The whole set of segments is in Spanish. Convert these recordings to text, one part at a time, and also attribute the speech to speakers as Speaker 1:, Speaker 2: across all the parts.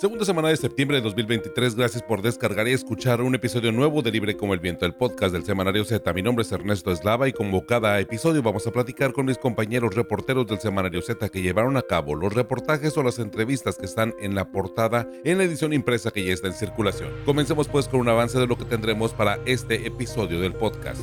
Speaker 1: Segunda semana de septiembre de 2023, gracias por descargar y escuchar un episodio nuevo de Libre como el Viento, el podcast del Semanario Z. Mi nombre es Ernesto Eslava y como cada episodio vamos a platicar con mis compañeros reporteros del Semanario Z que llevaron a cabo los reportajes o las entrevistas que están en la portada en la edición impresa que ya está en circulación. Comencemos pues con un avance de lo que tendremos para este episodio del podcast.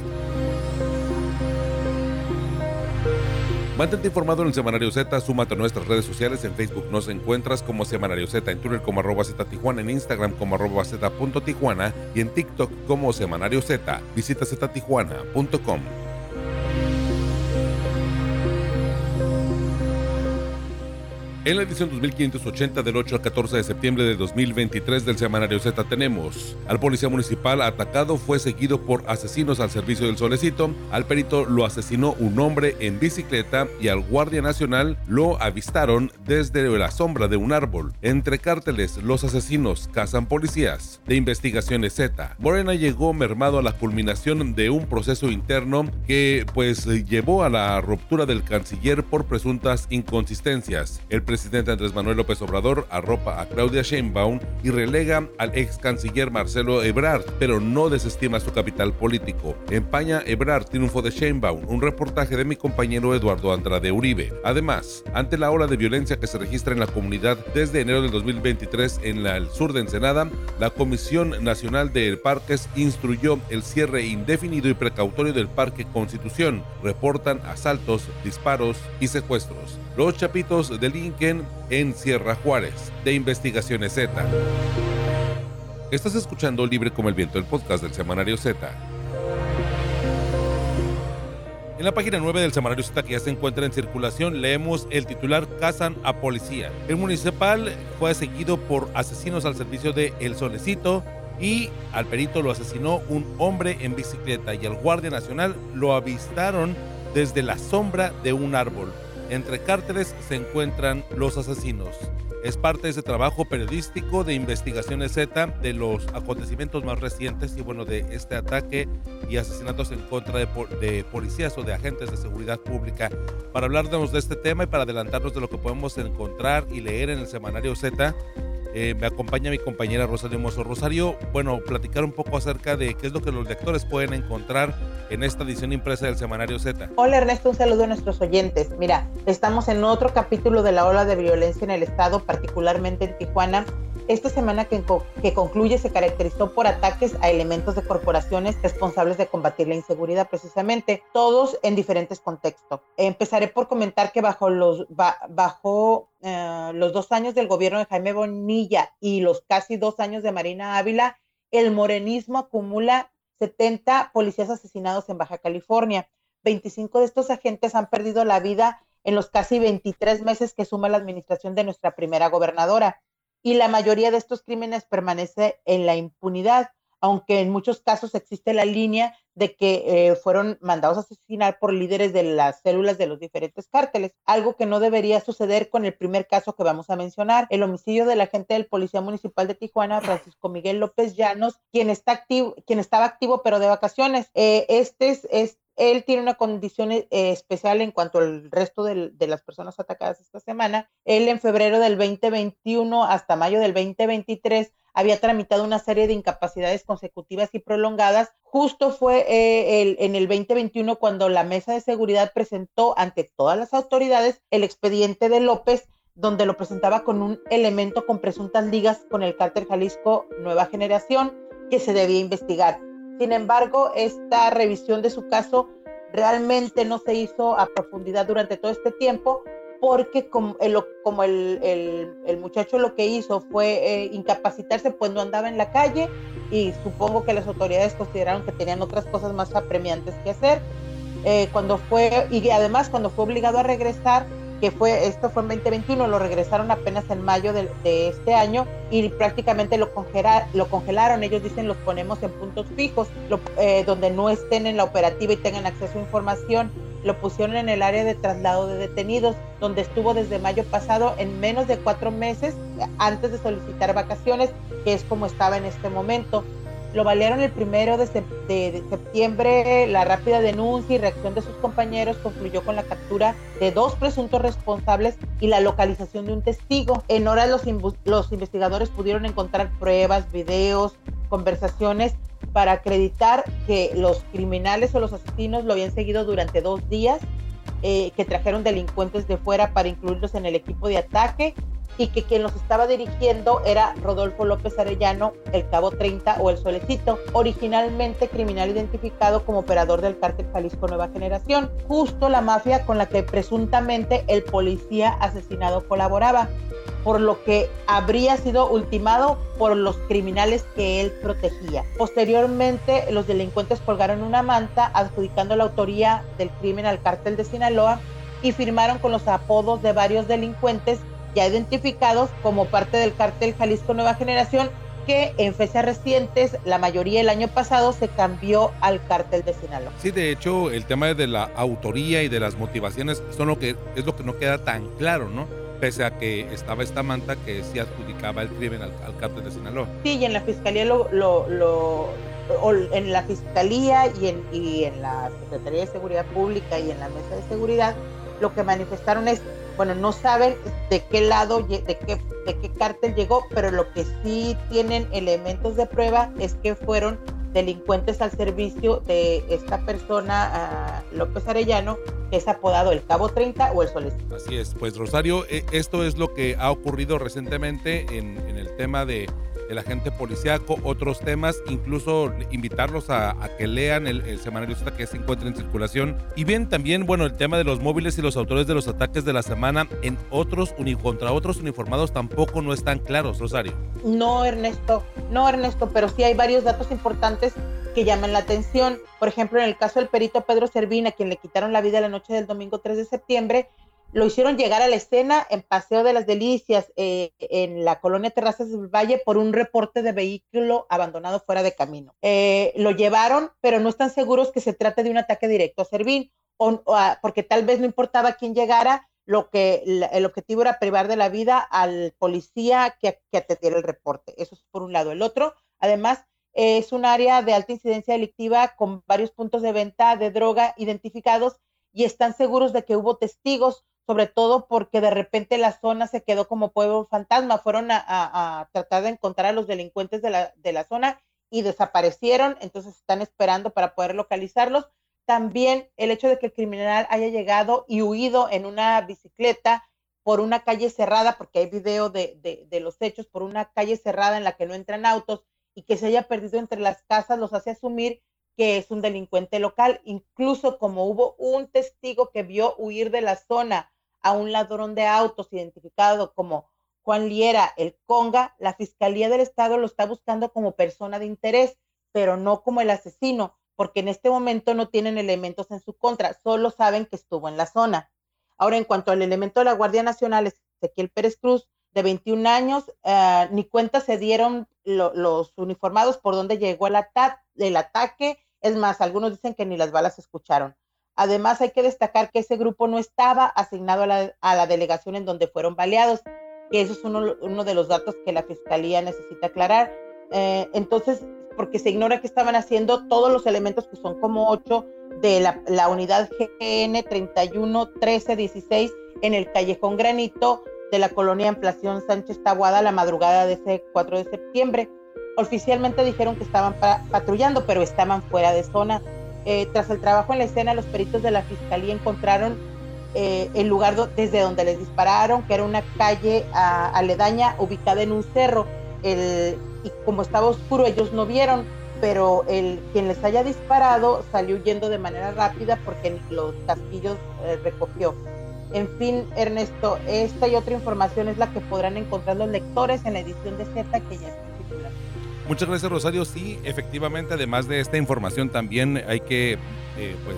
Speaker 1: Mantente informado en el Semanario Z, súmate a nuestras redes sociales, en Facebook nos encuentras como Semanario Z, en Twitter como arroba Z Tijuana, en Instagram como arroba Z Tijuana y en TikTok como Semanario Z. Visita ztijuana.com. En la edición 2580 del 8 al 14 de septiembre de 2023 del semanario Z tenemos al policía municipal atacado fue seguido por asesinos al servicio del solecito, al perito lo asesinó un hombre en bicicleta y al guardia nacional lo avistaron desde la sombra de un árbol. Entre cárteles, los asesinos cazan policías. De investigaciones Z, Morena llegó mermado a la culminación de un proceso interno que pues llevó a la ruptura del canciller por presuntas inconsistencias. El presidente Andrés Manuel López Obrador arropa a Claudia Sheinbaum y relega al ex canciller Marcelo Ebrard, pero no desestima su capital político. Empaña Ebrard triunfo de Sheinbaum, un reportaje de mi compañero Eduardo Andrade Uribe. Además, ante la ola de violencia que se registra en la comunidad desde enero del 2023 en el sur de Ensenada, la Comisión Nacional de Parques instruyó el cierre indefinido y precautorio del Parque Constitución. Reportan asaltos, disparos y secuestros. Los Chapitos delinquen en Sierra Juárez, de Investigaciones Z. Estás escuchando Libre como el Viento, el podcast del Semanario Z. En la página 9 del Semanario Z que ya se encuentra en circulación, leemos el titular Cazan a policía. El municipal fue seguido por asesinos al servicio de El Solecito y al perito lo asesinó un hombre en bicicleta y al guardia nacional lo avistaron desde la sombra de un árbol. Entre cárteles se encuentran los asesinos. Es parte de ese trabajo periodístico de investigaciones Z de los acontecimientos más recientes y bueno, de este ataque y asesinatos en contra de, policías o de agentes de seguridad pública. Para hablarnos de este tema y para adelantarnos de lo que podemos encontrar y leer en el semanario Z, eh, me acompaña mi compañera Rosario Mozo. Rosario, bueno, platicar un poco acerca de qué es lo que los lectores pueden encontrar en esta edición impresa del Semanario Z.
Speaker 2: Hola Ernesto, un saludo a nuestros oyentes. Mira, estamos en otro capítulo de la ola de violencia en el Estado, particularmente en Tijuana. Esta semana que, concluye se caracterizó por ataques a elementos de corporaciones responsables de combatir la inseguridad, precisamente, todos en diferentes contextos. Empezaré por comentar que bajo los, eh, los dos años del gobierno de Jaime Bonilla y los casi dos años de Marina Ávila, el morenismo acumula 70 policías asesinados en Baja California. 25 de estos agentes han perdido la vida en los casi 23 meses que suma la administración de nuestra primera gobernadora. Y la mayoría de estos crímenes permanece en la impunidad aunque en muchos casos existe la línea de que eh, fueron mandados a asesinar por líderes de las células de los diferentes cárteles, algo que no debería suceder con el primer caso que vamos a mencionar, el homicidio del agente del Policía Municipal de Tijuana, Francisco Miguel López Llanos, quien, está activo, quien estaba activo pero de vacaciones. Eh, este es, él tiene una condición eh, especial en cuanto al resto de, las personas atacadas esta semana. Él en febrero del 2021 hasta mayo del 2023 había tramitado una serie de incapacidades consecutivas y prolongadas. Justo fue eh, el, en el 2021 cuando la mesa de seguridad presentó ante todas las autoridades el expediente de López donde lo presentaba con un elemento con presuntas ligas con el cártel Jalisco Nueva Generación que se debía investigar. Sin embargo, esta revisión de su caso realmente no se hizo a profundidad durante todo este tiempo porque como, el, como el, el, muchacho lo que hizo fue eh, incapacitarse, pues no andaba en la calle y supongo que las autoridades consideraron que tenían otras cosas más apremiantes que hacer. Eh, cuando fue, y además cuando fue obligado a regresar, que fue, esto fue en 2021, lo regresaron apenas en mayo de, de este año y prácticamente lo, lo congelaron. Ellos dicen los ponemos en puntos fijos, eh, donde no estén en la operativa y tengan acceso a información lo pusieron en el área de traslado de detenidos, donde estuvo desde mayo pasado en menos de cuatro meses antes de solicitar vacaciones, que es como estaba en este momento. lo balearon el primero de, septiembre. La rápida denuncia y reacción de sus compañeros concluyó con la captura de dos presuntos responsables y la localización de un testigo. En horas los, los investigadores pudieron encontrar pruebas, videos, conversaciones para acreditar que los criminales o los asesinos lo habían seguido durante dos días, eh, que trajeron delincuentes de fuera para incluirlos en el equipo de ataque y que quien los estaba dirigiendo era Rodolfo López Arellano, el Cabo 30 o el Solecito, originalmente criminal identificado como operador del cártel Jalisco Nueva Generación, justo la mafia con la que presuntamente el policía asesinado colaboraba por lo que habría sido ultimado por los criminales que él protegía. Posteriormente, los delincuentes colgaron una manta adjudicando la autoría del crimen al cártel de Sinaloa y firmaron con los apodos de varios delincuentes ya identificados como parte del cártel Jalisco Nueva Generación que en fechas recientes, la mayoría el año pasado, se cambió al cártel de Sinaloa.
Speaker 1: Sí, de hecho, el tema de la autoría y de las motivaciones son lo que, es lo que no queda tan claro, ¿no? pese a que estaba esta manta que sí adjudicaba el crimen al, cártel de Sinaloa.
Speaker 2: Sí, y en la fiscalía lo, lo, en la fiscalía y en, y en la Secretaría de Seguridad Pública y en la mesa de seguridad, lo que manifestaron es, bueno, no saben de qué lado, de qué, de qué cártel llegó, pero lo que sí tienen elementos de prueba es que fueron delincuentes al servicio de esta persona, López Arellano, que es apodado el Cabo 30 o el Solecito.
Speaker 1: Así es, pues Rosario, eh, esto es lo que ha ocurrido recientemente en, en el tema de el agente policíaco, otros temas, incluso invitarlos a, que lean el, semanario que se encuentra en circulación. Y bien, también, bueno, el tema de los móviles y los autores de los ataques de la semana en otros contra otros uniformados tampoco no están claros, Rosario.
Speaker 2: No, Ernesto, no, Ernesto, pero sí hay varios datos importantes que llaman la atención. Por ejemplo, en el caso del perito Pedro Servina, a quien le quitaron la vida la noche del domingo 3 de septiembre, lo hicieron llegar a la escena en Paseo de las Delicias, eh, en la colonia Terrazas del Valle, por un reporte de vehículo abandonado fuera de camino. Eh, lo llevaron, pero no están seguros que se trate de un ataque directo a Servín, o, porque tal vez no importaba quién llegara, lo que el objetivo era privar de la vida al policía que, que atendiera el reporte. Eso es por un lado. El otro, además, es un área de alta incidencia delictiva con varios puntos de venta de droga identificados y están seguros de que hubo testigos sobre todo porque de repente la zona se quedó como pueblo fantasma. Fueron a, tratar de encontrar a los delincuentes de la, de la, zona y desaparecieron, entonces están esperando para poder localizarlos. También el hecho de que el criminal haya llegado y huido en una bicicleta por una calle cerrada, porque hay video de, de, de los hechos, por una calle cerrada en la que no entran autos y que se haya perdido entre las casas, los hace asumir que es un delincuente local, incluso como hubo un testigo que vio huir de la zona a un ladrón de autos identificado como Juan Liera, el Conga, la Fiscalía del Estado lo está buscando como persona de interés, pero no como el asesino, porque en este momento no tienen elementos en su contra, solo saben que estuvo en la zona. Ahora, en cuanto al elemento de la Guardia Nacional, Ezequiel Pérez Cruz, de 21 años, eh, ni cuenta se dieron los uniformados por dónde llegó el, el ataque. Es más, algunos dicen que ni las balas se escucharon. Además, hay que destacar que ese grupo no estaba asignado a la, delegación en donde fueron baleados, que eso es uno, de los datos que la fiscalía necesita aclarar. Eh, entonces, porque se ignora que estaban haciendo todos los elementos que son como ocho de la, unidad GN 31 13 16 en el callejón Granito de la colonia Ampliación Sánchez Tabuada la madrugada de ese 4 de septiembre. Oficialmente dijeron que estaban patrullando, pero estaban fuera de zona eh, tras el trabajo en la escena, los peritos de la fiscalía encontraron eh, el lugar desde donde les dispararon, que era una calle aledaña ubicada en un cerro. y como estaba oscuro, ellos no vieron, pero el quien les haya disparado salió huyendo de manera rápida porque los casquillos eh, recogió. En fin, Ernesto, esta y otra información es la que podrán encontrar los lectores en la edición de Z que ya está
Speaker 1: Muchas gracias Rosario. Sí, efectivamente, además de esta información también hay que eh, pues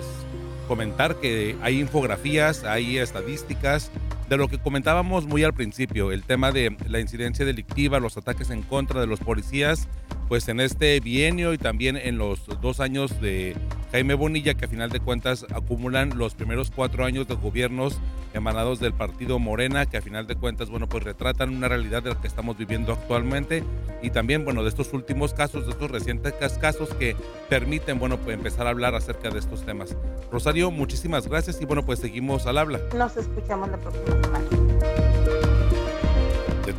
Speaker 1: comentar que hay infografías, hay estadísticas de lo que comentábamos muy al principio, el tema de la incidencia delictiva, los ataques en contra de los policías, pues en este bienio y también en los dos años de Jaime Bonilla, que a final de cuentas acumulan los primeros cuatro años de gobiernos emanados del partido Morena, que a final de cuentas, bueno, pues retratan una realidad de lo que estamos viviendo actualmente y también, bueno, de estos últimos casos, de estos recientes casos que permiten, bueno, pues empezar a hablar acerca de estos temas. Rosario, muchísimas gracias y bueno, pues seguimos al habla.
Speaker 2: Nos escuchamos la próxima semana.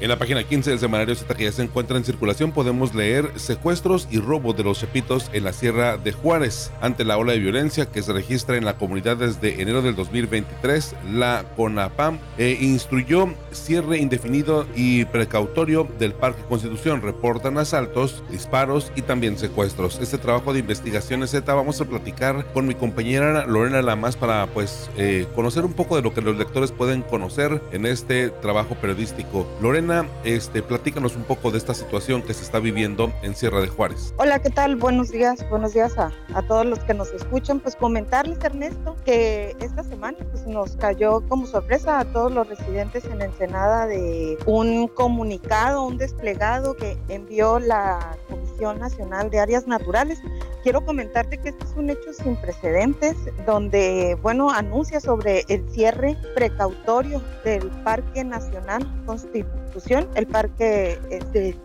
Speaker 1: En la página 15 del semanario Z que ya se encuentra en circulación podemos leer secuestros y robos de los chepitos en la Sierra de Juárez. Ante la ola de violencia que se registra en la comunidad desde enero del 2023, la CONAPAM eh, instruyó cierre indefinido y precautorio del Parque Constitución. Reportan asaltos, disparos y también secuestros. Este trabajo de investigación Z vamos a platicar con mi compañera Lorena Lamas para pues eh, conocer un poco de lo que los lectores pueden conocer en este trabajo periodístico. Lorena este, platícanos un poco de esta situación que se está viviendo en Sierra de Juárez.
Speaker 3: Hola, ¿qué tal? Buenos días, buenos días a, todos los que nos escuchan. Pues comentarles, Ernesto, que esta semana pues, nos cayó como sorpresa a todos los residentes en Ensenada de un comunicado, un desplegado que envió la Comisión Nacional de Áreas Naturales quiero comentarte que este es un hecho sin precedentes, donde, bueno, anuncia sobre el cierre precautorio del Parque Nacional Constitución, el parque este,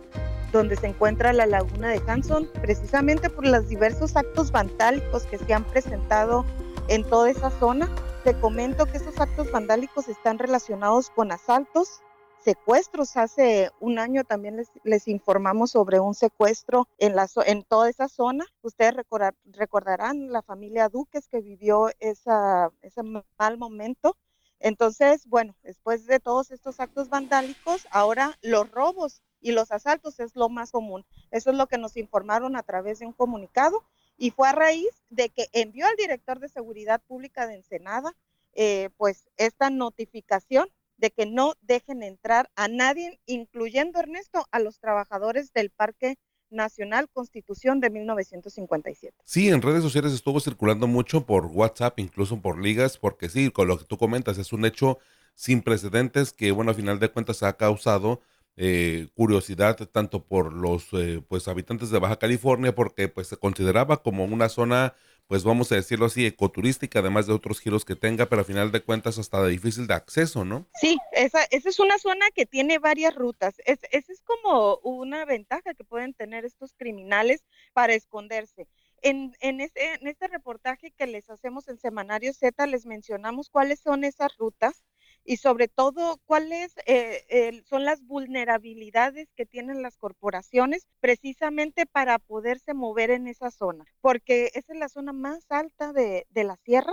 Speaker 3: donde se encuentra la laguna de Hanson, precisamente por los diversos actos vandálicos que se han presentado en toda esa zona. Te comento que esos actos vandálicos están relacionados con asaltos, secuestros. Hace un año también les, les informamos sobre un secuestro en, la, en toda esa zona. Ustedes recordar, recordarán la familia Duques que vivió esa, ese mal momento. Entonces, bueno, después de todos estos actos vandálicos, ahora los robos y los asaltos es lo más común. Eso es lo que nos informaron a través de un comunicado y fue a raíz de que envió al director de Seguridad Pública de Ensenada, eh, pues esta notificación de que no dejen entrar a nadie, incluyendo Ernesto, a los trabajadores del Parque Nacional Constitución de 1957.
Speaker 1: Sí, en redes sociales estuvo circulando mucho por WhatsApp, incluso por ligas, porque sí, con lo que tú comentas, es un hecho sin precedentes que, bueno, a final de cuentas ha causado eh, curiosidad tanto por los eh, pues habitantes de Baja California, porque pues se consideraba como una zona pues vamos a decirlo así, ecoturística, además de otros giros que tenga, pero al final de cuentas hasta de difícil de acceso, ¿no?
Speaker 3: Sí, esa, esa es una zona que tiene varias rutas. Es, esa es como una ventaja que pueden tener estos criminales para esconderse. En, en, este, en este reportaje que les hacemos en Semanario Z les mencionamos cuáles son esas rutas y sobre todo cuáles eh, son las vulnerabilidades que tienen las corporaciones precisamente para poderse mover en esa zona, porque esa es la zona más alta de, de la sierra,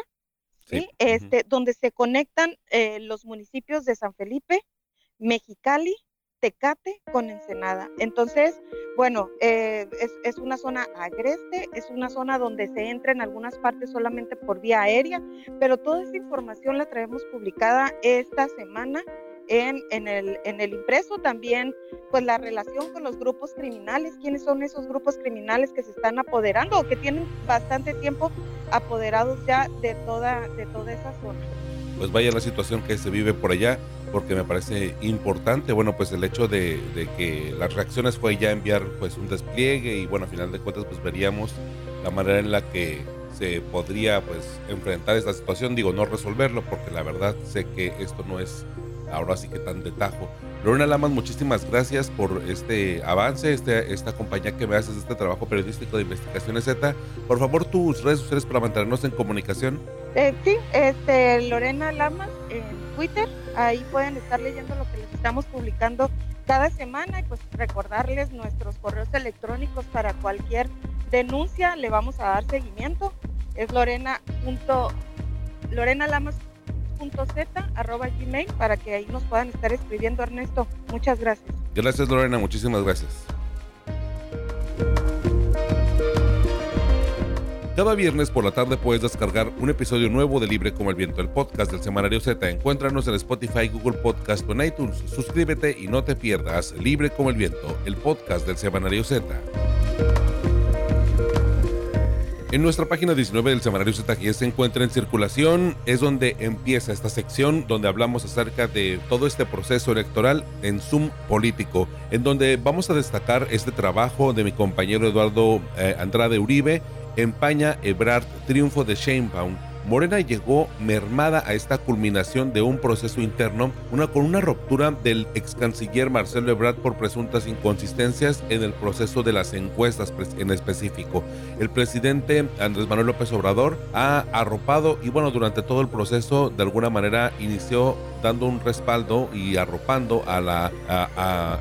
Speaker 3: ¿sí? este, donde se conectan eh, los municipios de San Felipe, Mexicali, Tecate con Ensenada. Entonces, bueno, eh, es, una zona agreste, es una zona donde se entra en algunas partes solamente por vía aérea, pero toda esa información la traemos publicada esta semana en, en, el, en el impreso. También, pues la relación con los grupos criminales, quiénes son esos grupos criminales que se están apoderando o que tienen bastante tiempo apoderados ya de toda, de toda esa zona.
Speaker 1: Pues vaya la situación que se vive por allá, porque me parece importante, bueno, pues el hecho de, que las reacciones fue ya enviar pues un despliegue y bueno, a final de cuentas pues veríamos la manera en la que se podría pues enfrentar esta situación, digo, no resolverlo, porque la verdad sé que esto no es ahora sí que tan de tajo. Lorena Lamas, muchísimas gracias por este avance, este, esta compañía que me haces, este trabajo periodístico de Investigaciones Z. Por favor, tus redes sociales para mantenernos en comunicación.
Speaker 3: Eh, sí, este, Lorena Lamas en Twitter, ahí pueden estar leyendo lo que les estamos publicando cada semana y pues recordarles nuestros correos electrónicos para cualquier denuncia, le vamos a dar seguimiento. Es lorena. Gmail para que ahí nos puedan estar escribiendo, Ernesto. Muchas gracias.
Speaker 1: Gracias, Lorena. Muchísimas gracias. Cada viernes por la tarde puedes descargar un episodio nuevo de Libre como el Viento, el podcast del Semanario Z. Encuéntranos en Spotify, Google Podcast o en iTunes. Suscríbete y no te pierdas Libre como el Viento, el podcast del Semanario Z. En nuestra página 19 del semanario ZG se encuentra en circulación, es donde empieza esta sección donde hablamos acerca de todo este proceso electoral en Zoom político, en donde vamos a destacar este trabajo de mi compañero Eduardo eh, Andrade Uribe, Empaña Ebrard, triunfo de Sheinbaum Morena llegó mermada a esta culminación de un proceso interno, una con una ruptura del ex canciller Marcelo Ebrard por presuntas inconsistencias en el proceso de las encuestas en específico. El presidente Andrés Manuel López Obrador ha arropado y bueno, durante todo el proceso de alguna manera inició dando un respaldo y arropando a la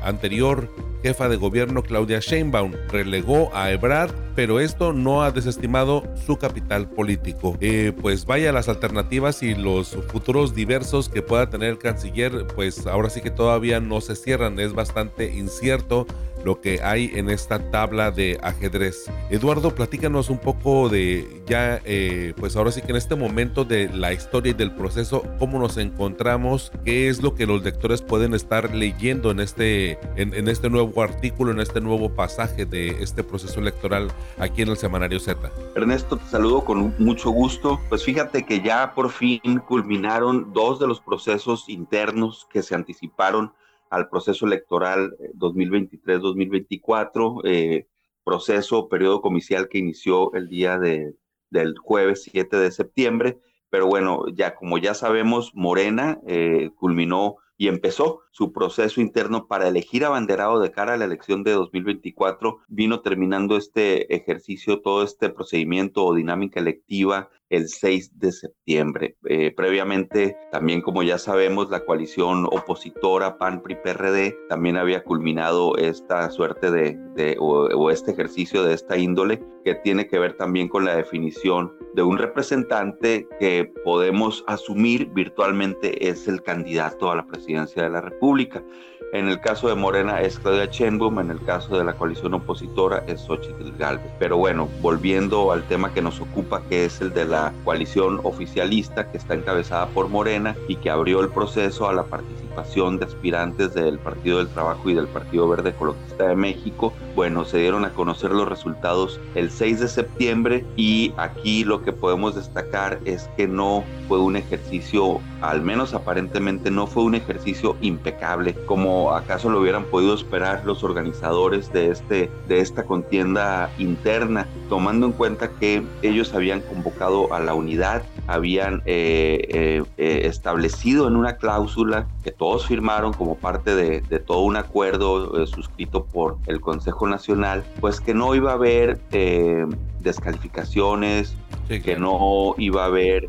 Speaker 1: anterior jefa de gobierno Claudia Sheinbaum relegó a Ebrard, pero esto no ha desestimado su capital político. Eh, pues vaya las alternativas y los futuros diversos que pueda tener el canciller, pues ahora sí que todavía no se cierran, es bastante incierto lo que hay en esta tabla de ajedrez. Eduardo, platícanos un poco de ya, eh, pues ahora sí que en este momento de la historia y del proceso, cómo nos encontramos, qué es lo que los lectores pueden estar leyendo en este, en, este nuevo artículo, en este nuevo pasaje de este proceso electoral aquí en el Semanario Z.
Speaker 4: Ernesto, te saludo con mucho gusto. Pues fíjate que ya por fin culminaron dos de los procesos internos que se anticiparon al proceso electoral 2023-2024, eh, eh, proceso, periodo comicial que inició el día de, del jueves 7 de septiembre. Pero bueno, ya como ya sabemos, Morena eh, culminó y empezó su proceso interno para elegir abanderado de cara a la elección de 2024. Vino terminando este ejercicio, todo este procedimiento o dinámica electiva el 6 de septiembre. Eh, previamente, también como ya sabemos, la coalición opositora PAN-PRI-PRD también había culminado esta suerte de, o, este ejercicio de esta índole que tiene que ver también con la definición de un representante que podemos asumir virtualmente es el candidato a la presidencia de la República. En el caso de Morena es Claudia Sheinbaum, en el caso de la coalición opositora es Xochitl Galvez. Pero bueno, volviendo al tema que nos ocupa, que es el de la coalición oficialista que está encabezada por Morena y que abrió el proceso a la participación de aspirantes del Partido del Trabajo y del Partido Verde Ecologista de México. Bueno, se dieron a conocer los resultados el 6 de septiembre y aquí lo que podemos destacar es que no fue un ejercicio, al menos aparentemente no fue un ejercicio impecable como acaso lo hubieran podido esperar los organizadores de, este, de esta contienda interna, tomando en cuenta que ellos habían convocado a la unidad, habían eh, eh, eh, establecido en una cláusula que todos firmaron como parte de, todo un acuerdo suscrito por el Consejo Nacional, pues que no iba a haber descalificaciones, que no iba a haber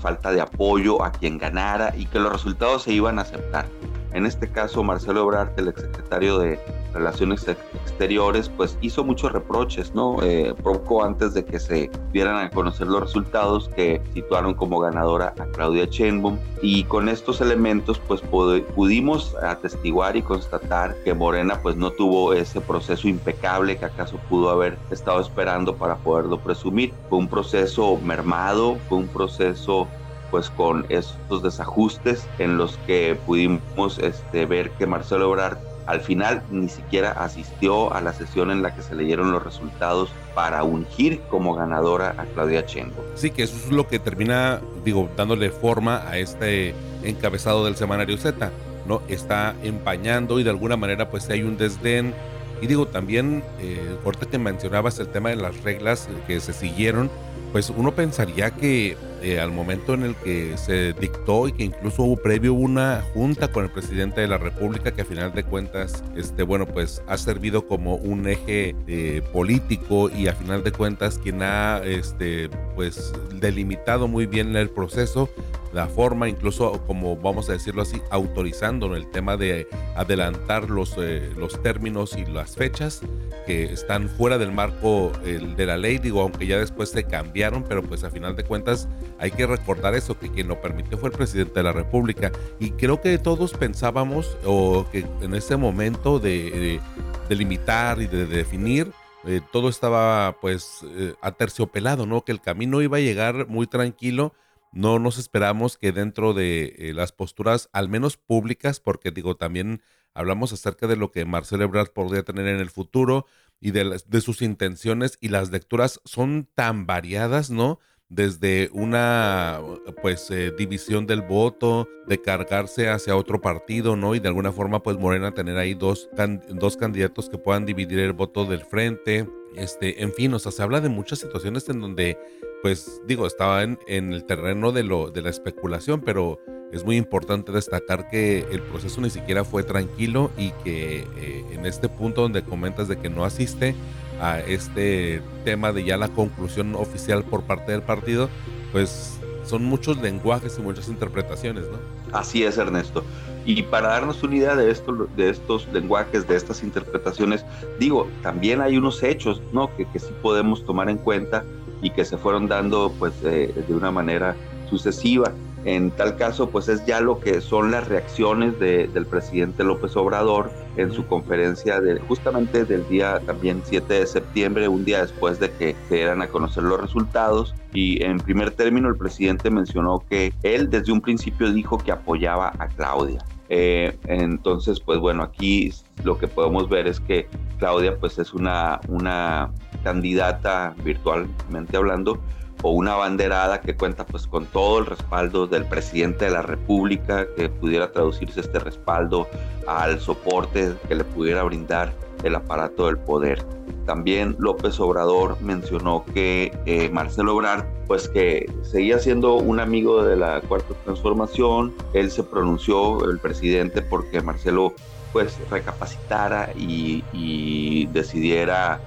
Speaker 4: falta de apoyo a quien ganara y que los resultados se iban a aceptar. En este caso, Marcelo Ebrard, el exsecretario de Relaciones Exteriores, pues hizo muchos reproches, ¿no? Eh, poco antes de que se dieran a conocer los resultados que situaron como ganadora a Claudia Sheinbaum. Y con estos elementos, pues pudimos atestiguar y constatar que Morena, pues no tuvo ese proceso impecable que acaso pudo haber estado esperando para poderlo presumir. Fue un proceso mermado, fue un proceso pues con estos desajustes en los que pudimos este, ver que Marcelo Ebrard al final ni siquiera asistió a la sesión en la que se leyeron los resultados para ungir como ganadora a Claudia Chengo.
Speaker 1: Sí, que eso es lo que termina, digo, dándole forma a este encabezado del semanario Z, ¿no? Está empañando y de alguna manera pues hay un desdén. Y digo, también, eh, ahorita que mencionabas el tema de las reglas que se siguieron, pues uno pensaría que eh, al momento en el que se dictó y que incluso hubo previo una junta con el presidente de la República que a final de cuentas, este, bueno, pues ha servido como un eje eh, político y a final de cuentas quien ha, este, pues delimitado muy bien el proceso, la forma, incluso como vamos a decirlo así, autorizando el tema de adelantar los, eh, los términos y las fechas que están fuera del marco de la ley, digo, aunque ya después se cambiaron, pero pues a final de cuentas hay que recordar eso, que quien lo permitió fue el presidente de la República. Y creo que todos pensábamos, o que en ese momento de, limitar y de, definir, eh, todo estaba pues eh, aterciopelado, ¿no? Que el camino iba a llegar muy tranquilo. No nos esperamos que dentro de eh, las posturas, al menos públicas, porque digo, también hablamos acerca de lo que Marcelo Ebrard podría tener en el futuro, y de, de sus intenciones y las lecturas son tan variadas, ¿no? desde una pues eh, división del voto, de cargarse hacia otro partido, ¿no? Y de alguna forma pues Morena tener ahí dos, dos candidatos que puedan dividir el voto del frente, este, en fin, o sea, se habla de muchas situaciones en donde pues digo, estaba en, el terreno de, lo, de la especulación, pero es muy importante destacar que el proceso ni siquiera fue tranquilo y que eh, en este punto donde comentas de que no asiste, a este tema de ya la conclusión oficial por parte del partido, pues son muchos lenguajes y muchas interpretaciones, ¿no?
Speaker 4: Así es, Ernesto. Y para darnos una idea de, esto, de estos lenguajes, de estas interpretaciones, digo, también hay unos hechos, ¿no? Que, que sí podemos tomar en cuenta y que se fueron dando, pues, de una manera sucesiva. En tal caso, pues es ya lo que son las reacciones del presidente López Obrador en su conferencia de, justamente del día también 7 de septiembre, un día después de que se dieran a conocer los resultados. Y en primer término, el presidente mencionó que él desde un principio dijo que apoyaba a Claudia. Eh, entonces, pues bueno, aquí lo que podemos ver es que Claudia pues es una, una candidata virtualmente hablando o una banderada que cuenta pues con todo el respaldo del presidente de la República, que pudiera traducirse este respaldo al soporte que le pudiera brindar el aparato del poder. También López Obrador mencionó que eh, Marcelo Obrador, pues que seguía siendo un amigo de la Cuarta Transformación. Él se pronunció, el presidente, porque Marcelo pues recapacitara y, decidiera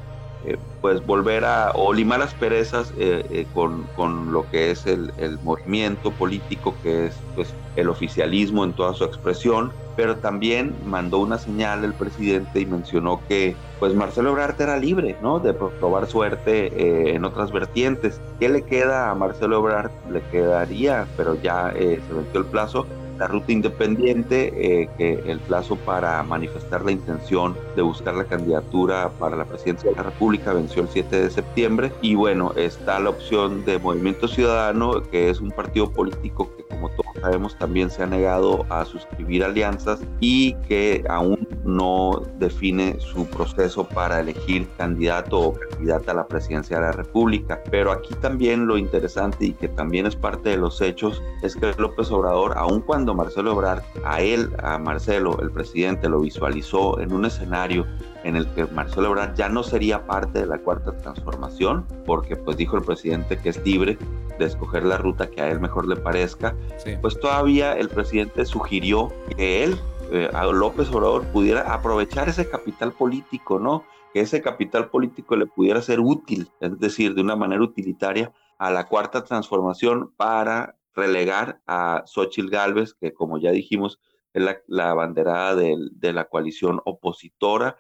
Speaker 4: eh, pues volver a o limar las perezas eh, eh, con, con, lo que es el, el, movimiento político que es pues el oficialismo en toda su expresión pero también mandó una señal el presidente y mencionó que pues Marcelo Ebrard era libre no de probar suerte en otras vertientes. Qué le queda a Marcelo Ebrard le quedaría pero ya se venció el plazo. La ruta independiente, eh, que el plazo para manifestar la intención de buscar la candidatura para la presidencia de la República venció el 7 de septiembre. Y bueno, está la opción de Movimiento Ciudadano, que es un partido político que como todos sabemos también se ha negado a suscribir alianzas y que aún no define su proceso para elegir candidato o candidata a la presidencia de la República. Pero aquí también lo interesante y que también es parte de los hechos es que López Obrador, aun cuando Marcelo Obrador, a él, a Marcelo, el presidente, lo visualizó en un escenario en el que Marcelo Ebrard ya no sería parte de la cuarta transformación, porque pues dijo el presidente que es libre de escoger la ruta que a él mejor le parezca, pues todavía el presidente sugirió que él, eh, a López Obrador, pudiera aprovechar ese capital político, ¿no? Que ese capital político le pudiera ser útil, es decir, de una manera utilitaria a la cuarta transformación para relegar a Xochitl Gálvez, que como ya dijimos, es la, la banderada de, de la coalición opositora,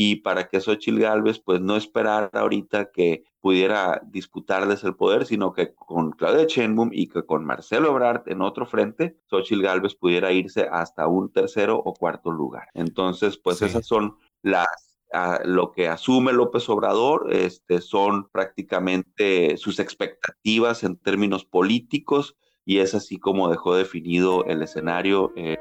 Speaker 4: y para que Xochitl Gálvez pues no esperara ahorita que pudiera disputarles el poder, sino que con Claudia Sheinbaum y que con Marcelo Ebrard en otro frente, Xochitl Gálvez pudiera irse hasta un tercero o cuarto lugar. Entonces, pues esas son las lo que asume López Obrador este, son prácticamente sus expectativas en términos políticos y es así como dejó definido el escenario eh,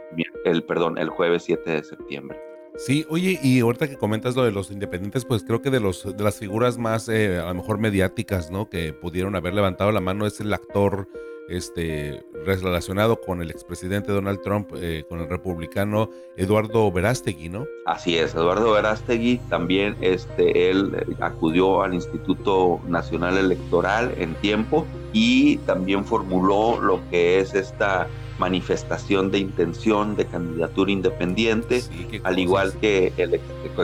Speaker 4: el perdón el jueves 7 de septiembre.
Speaker 1: Sí, oye, y ahorita que comentas lo de los independientes, pues creo que de los de las figuras más eh, a lo mejor mediáticas, ¿no? Que pudieron haber levantado la mano es el actor este relacionado con el expresidente Donald Trump, eh, con el republicano Eduardo Verástegui, ¿no?
Speaker 4: Así es, Eduardo Verástegui también, este, él eh, acudió al Instituto Nacional Electoral en tiempo y también formuló lo que es esta manifestación de intención de candidatura independiente, al igual que el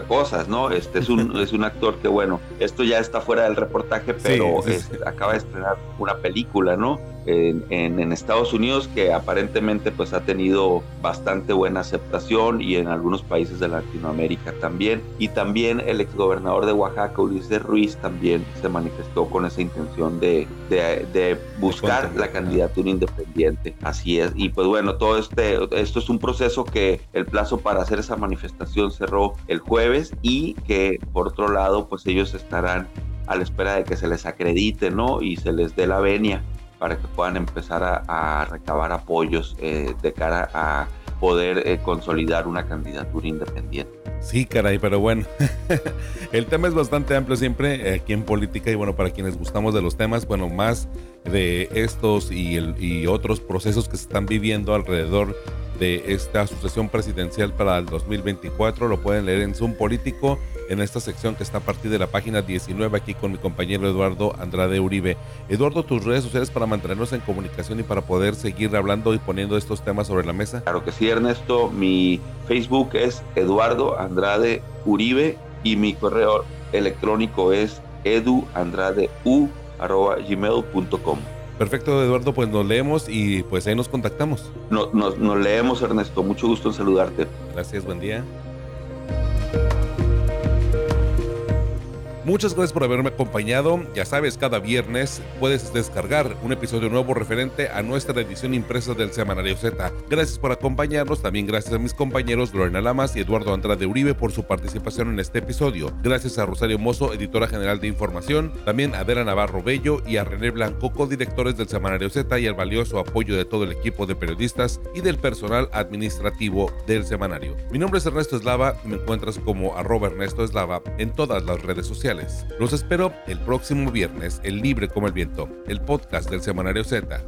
Speaker 4: cosas, ¿no? Este es un, es un actor que, bueno, esto ya está fuera del reportaje, pero acaba de estrenar una película, ¿no? En, en, Estados Unidos que aparentemente pues ha tenido bastante buena aceptación y en algunos países de Latinoamérica también. Y también el exgobernador de Oaxaca, Ulises Ruiz, también se manifestó con esa intención de, de, de buscar la candidatura independiente. Así es y pues bueno, todo este, esto es un proceso que el plazo para hacer esa manifestación cerró el jueves y que por otro lado, pues ellos estarán a la espera de que se les acredite, ¿no? Y se les dé la venia para que puedan empezar a, recabar apoyos eh, de cara a poder eh, consolidar una candidatura independiente.
Speaker 1: Sí, caray, pero bueno, el tema es bastante amplio siempre eh, aquí en política y bueno, para quienes gustamos de los temas, bueno, más de estos y, el, y otros procesos que se están viviendo alrededor de esta sucesión presidencial para el 2024 lo pueden leer en Zoom Político en esta sección que está a partir de la página 19 aquí con mi compañero Eduardo Andrade Uribe. Eduardo, tus redes sociales para mantenernos en comunicación y para poder seguir hablando y poniendo estos temas sobre la mesa.
Speaker 4: Claro que sí, Ernesto. Mi Facebook es Eduardo Andrade Uribe y mi correo electrónico es eduandradeu.gmail.com.
Speaker 1: Perfecto, Eduardo, pues nos leemos y pues ahí nos contactamos.
Speaker 4: No, nos, nos leemos, Ernesto. Mucho gusto en saludarte.
Speaker 1: Gracias, buen día. Muchas gracias por haberme acompañado. Ya sabes, cada viernes puedes descargar un episodio nuevo referente a nuestra edición impresa del Semanario Z. Gracias por acompañarnos. También gracias a mis compañeros Lorena Lamas y Eduardo Andrade Uribe por su participación en este episodio. Gracias a Rosario Mozo, editora general de información. También a Vera Navarro Bello y a René Blanco, codirectores del Semanario Z y el valioso apoyo de todo el equipo de periodistas y del personal administrativo del semanario. Mi nombre es Ernesto Eslava y me encuentras como arroba Ernesto Eslava en todas las redes sociales. Los espero el próximo viernes en Libre como el Viento, el podcast del Semanario Z.